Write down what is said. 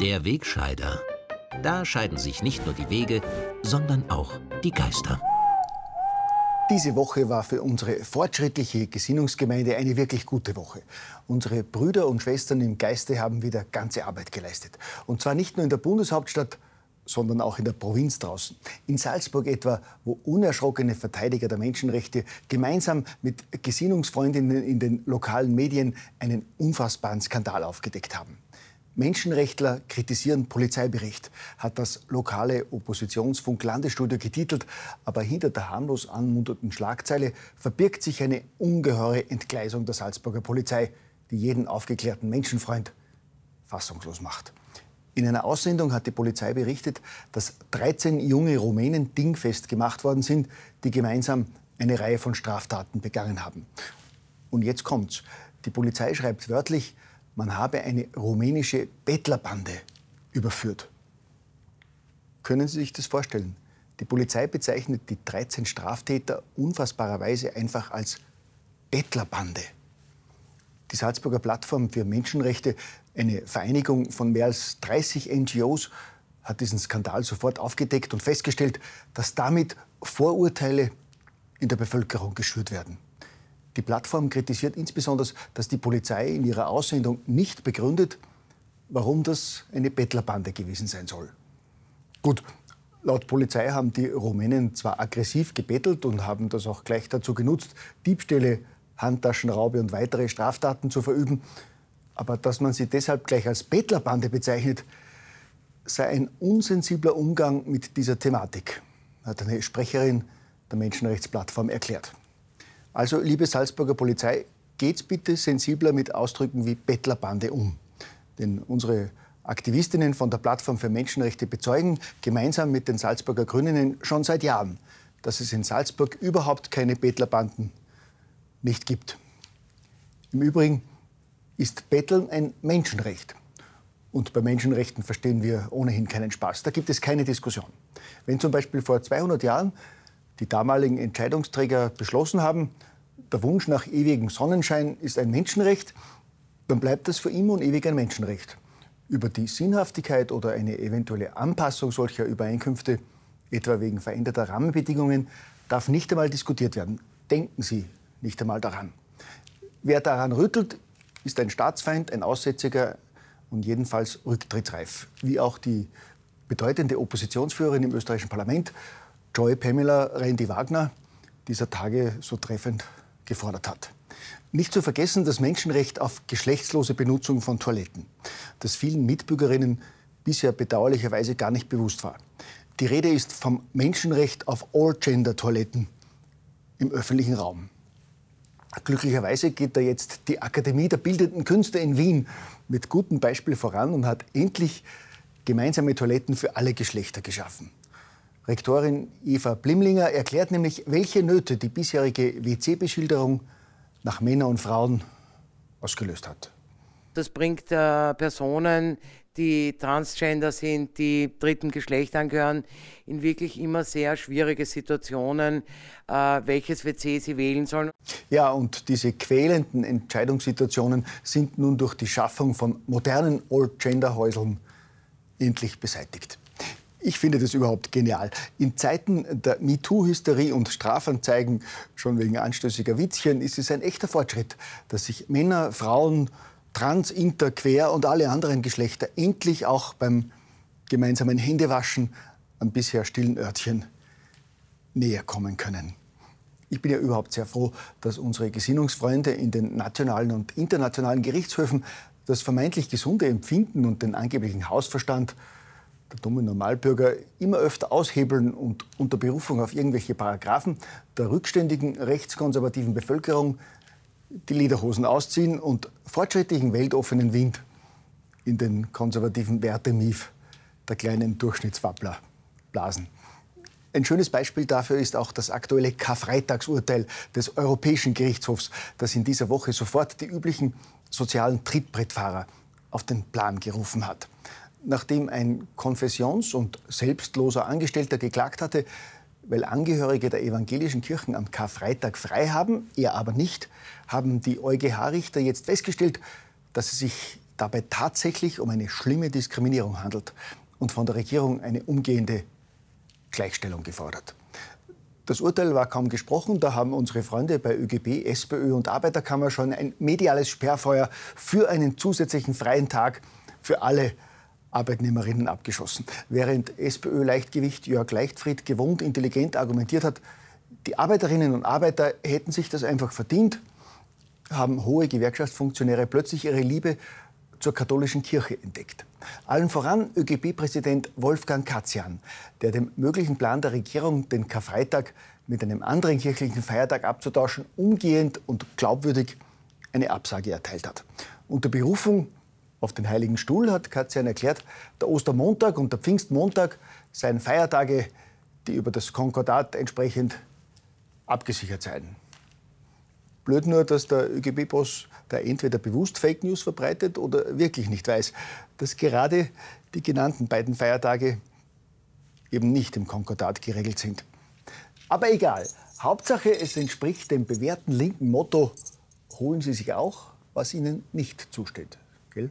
Der Wegscheider. Da scheiden sich nicht nur die Wege, sondern auch die Geister. Diese Woche war für unsere fortschrittliche Gesinnungsgemeinde eine wirklich gute Woche. Unsere Brüder und Schwestern im Geiste haben wieder ganze Arbeit geleistet. Und zwar nicht nur in der Bundeshauptstadt, sondern auch in der Provinz draußen. In Salzburg etwa, wo unerschrockene Verteidiger der Menschenrechte gemeinsam mit Gesinnungsfreundinnen in den lokalen Medien einen unfassbaren Skandal aufgedeckt haben. Menschenrechtler kritisieren Polizeibericht, hat das lokale Oppositionsfunk Landesstudio getitelt. Aber hinter der harmlos anmutenden Schlagzeile verbirgt sich eine ungeheure Entgleisung der Salzburger Polizei, die jeden aufgeklärten Menschenfreund fassungslos macht. In einer Aussendung hat die Polizei berichtet, dass 13 junge Rumänen dingfest gemacht worden sind, die gemeinsam eine Reihe von Straftaten begangen haben. Und jetzt kommt's. Die Polizei schreibt wörtlich, man habe eine rumänische Bettlerbande überführt. Können Sie sich das vorstellen? Die Polizei bezeichnet die 13 Straftäter unfassbarerweise einfach als Bettlerbande. Die Salzburger Plattform für Menschenrechte, eine Vereinigung von mehr als 30 NGOs, hat diesen Skandal sofort aufgedeckt und festgestellt, dass damit Vorurteile in der Bevölkerung geschürt werden. Die Plattform kritisiert insbesondere, dass die Polizei in ihrer Aussendung nicht begründet, warum das eine Bettlerbande gewesen sein soll. Gut, laut Polizei haben die Rumänen zwar aggressiv gebettelt und haben das auch gleich dazu genutzt, Diebstähle, Handtaschenraube und weitere Straftaten zu verüben, aber dass man sie deshalb gleich als Bettlerbande bezeichnet, sei ein unsensibler Umgang mit dieser Thematik, hat eine Sprecherin der Menschenrechtsplattform erklärt. Also, liebe Salzburger Polizei, geht's bitte sensibler mit Ausdrücken wie Bettlerbande um. Denn unsere Aktivistinnen von der Plattform für Menschenrechte bezeugen gemeinsam mit den Salzburger Grünen schon seit Jahren, dass es in Salzburg überhaupt keine Bettlerbanden nicht gibt. Im Übrigen ist Betteln ein Menschenrecht. Und bei Menschenrechten verstehen wir ohnehin keinen Spaß. Da gibt es keine Diskussion. Wenn zum Beispiel vor 200 Jahren die damaligen Entscheidungsträger beschlossen haben, der Wunsch nach ewigem Sonnenschein ist ein Menschenrecht, dann bleibt das für immer und ewig ein Menschenrecht. Über die Sinnhaftigkeit oder eine eventuelle Anpassung solcher Übereinkünfte, etwa wegen veränderter Rahmenbedingungen, darf nicht einmal diskutiert werden. Denken Sie nicht einmal daran. Wer daran rüttelt, ist ein Staatsfeind, ein Aussätziger und jedenfalls rücktrittsreif. Wie auch die bedeutende Oppositionsführerin im österreichischen Parlament, Joy Pamela Rendi-Wagner dieser Tage so treffend gefordert hat. Nicht zu vergessen das Menschenrecht auf geschlechtslose Benutzung von Toiletten, das vielen Mitbürgerinnen bisher bedauerlicherweise gar nicht bewusst war. Die Rede ist vom Menschenrecht auf All-Gender-Toiletten im öffentlichen Raum. Glücklicherweise geht da jetzt die Akademie der Bildenden Künste in Wien mit gutem Beispiel voran und hat endlich gemeinsame Toiletten für alle Geschlechter geschaffen. Rektorin Eva Blimlinger erklärt nämlich, welche Nöte die bisherige WC-Beschilderung nach Männern und Frauen ausgelöst hat. Das bringt äh, Personen, die Transgender sind, die dritten Geschlecht angehören, in wirklich immer sehr schwierige Situationen, äh, welches WC sie wählen sollen. Ja, und diese quälenden Entscheidungssituationen sind nun durch die Schaffung von modernen All-Gender-Häuseln endlich beseitigt. Ich finde das überhaupt genial. In Zeiten der MeToo-Hysterie und Strafanzeigen, schon wegen anstößiger Witzchen, ist es ein echter Fortschritt, dass sich Männer, Frauen, Trans, Inter, Quer und alle anderen Geschlechter endlich auch beim gemeinsamen Händewaschen am bisher stillen Örtchen näher kommen können. Ich bin ja überhaupt sehr froh, dass unsere Gesinnungsfreunde in den nationalen und internationalen Gerichtshöfen das vermeintlich gesunde Empfinden und den angeblichen Hausverstand der dumme Normalbürger immer öfter aushebeln und unter Berufung auf irgendwelche Paragraphen der rückständigen rechtskonservativen Bevölkerung die Lederhosen ausziehen und fortschrittlichen weltoffenen Wind in den konservativen Wertemief der kleinen Durchschnittswappler blasen. Ein schönes Beispiel dafür ist auch das aktuelle Karfreitagsurteil des Europäischen Gerichtshofs, das in dieser Woche sofort die üblichen sozialen Trittbrettfahrer auf den Plan gerufen hat nachdem ein konfessions- und selbstloser Angestellter geklagt hatte, weil Angehörige der evangelischen Kirchen am Karfreitag frei haben, er aber nicht, haben die EuGH-Richter jetzt festgestellt, dass sie sich dabei tatsächlich um eine schlimme Diskriminierung handelt und von der Regierung eine umgehende Gleichstellung gefordert. Das Urteil war kaum gesprochen. Da haben unsere Freunde bei ÖGB, SPÖ und Arbeiterkammer schon ein mediales Sperrfeuer für einen zusätzlichen freien Tag für alle Arbeitnehmerinnen abgeschossen. Während SPÖ-Leichtgewicht Jörg Leichtfried gewohnt intelligent argumentiert hat, die Arbeiterinnen und Arbeiter hätten sich das einfach verdient, haben hohe Gewerkschaftsfunktionäre plötzlich ihre Liebe zur katholischen Kirche entdeckt. Allen voran ÖGB-Präsident Wolfgang Katzian, der dem möglichen Plan der Regierung, den Karfreitag mit einem anderen kirchlichen Feiertag abzutauschen, umgehend und glaubwürdig eine Absage erteilt hat. Unter Berufung auf den Heiligen Stuhl hat Katzian erklärt, der Ostermontag und der Pfingstmontag seien Feiertage, die über das Konkordat entsprechend abgesichert seien. Blöd nur, dass der ÖGB-Boss da entweder bewusst Fake News verbreitet oder wirklich nicht weiß, dass gerade die genannten beiden Feiertage eben nicht im Konkordat geregelt sind. Aber egal, Hauptsache es entspricht dem bewährten linken Motto, holen Sie sich auch, was Ihnen nicht zusteht. Gell?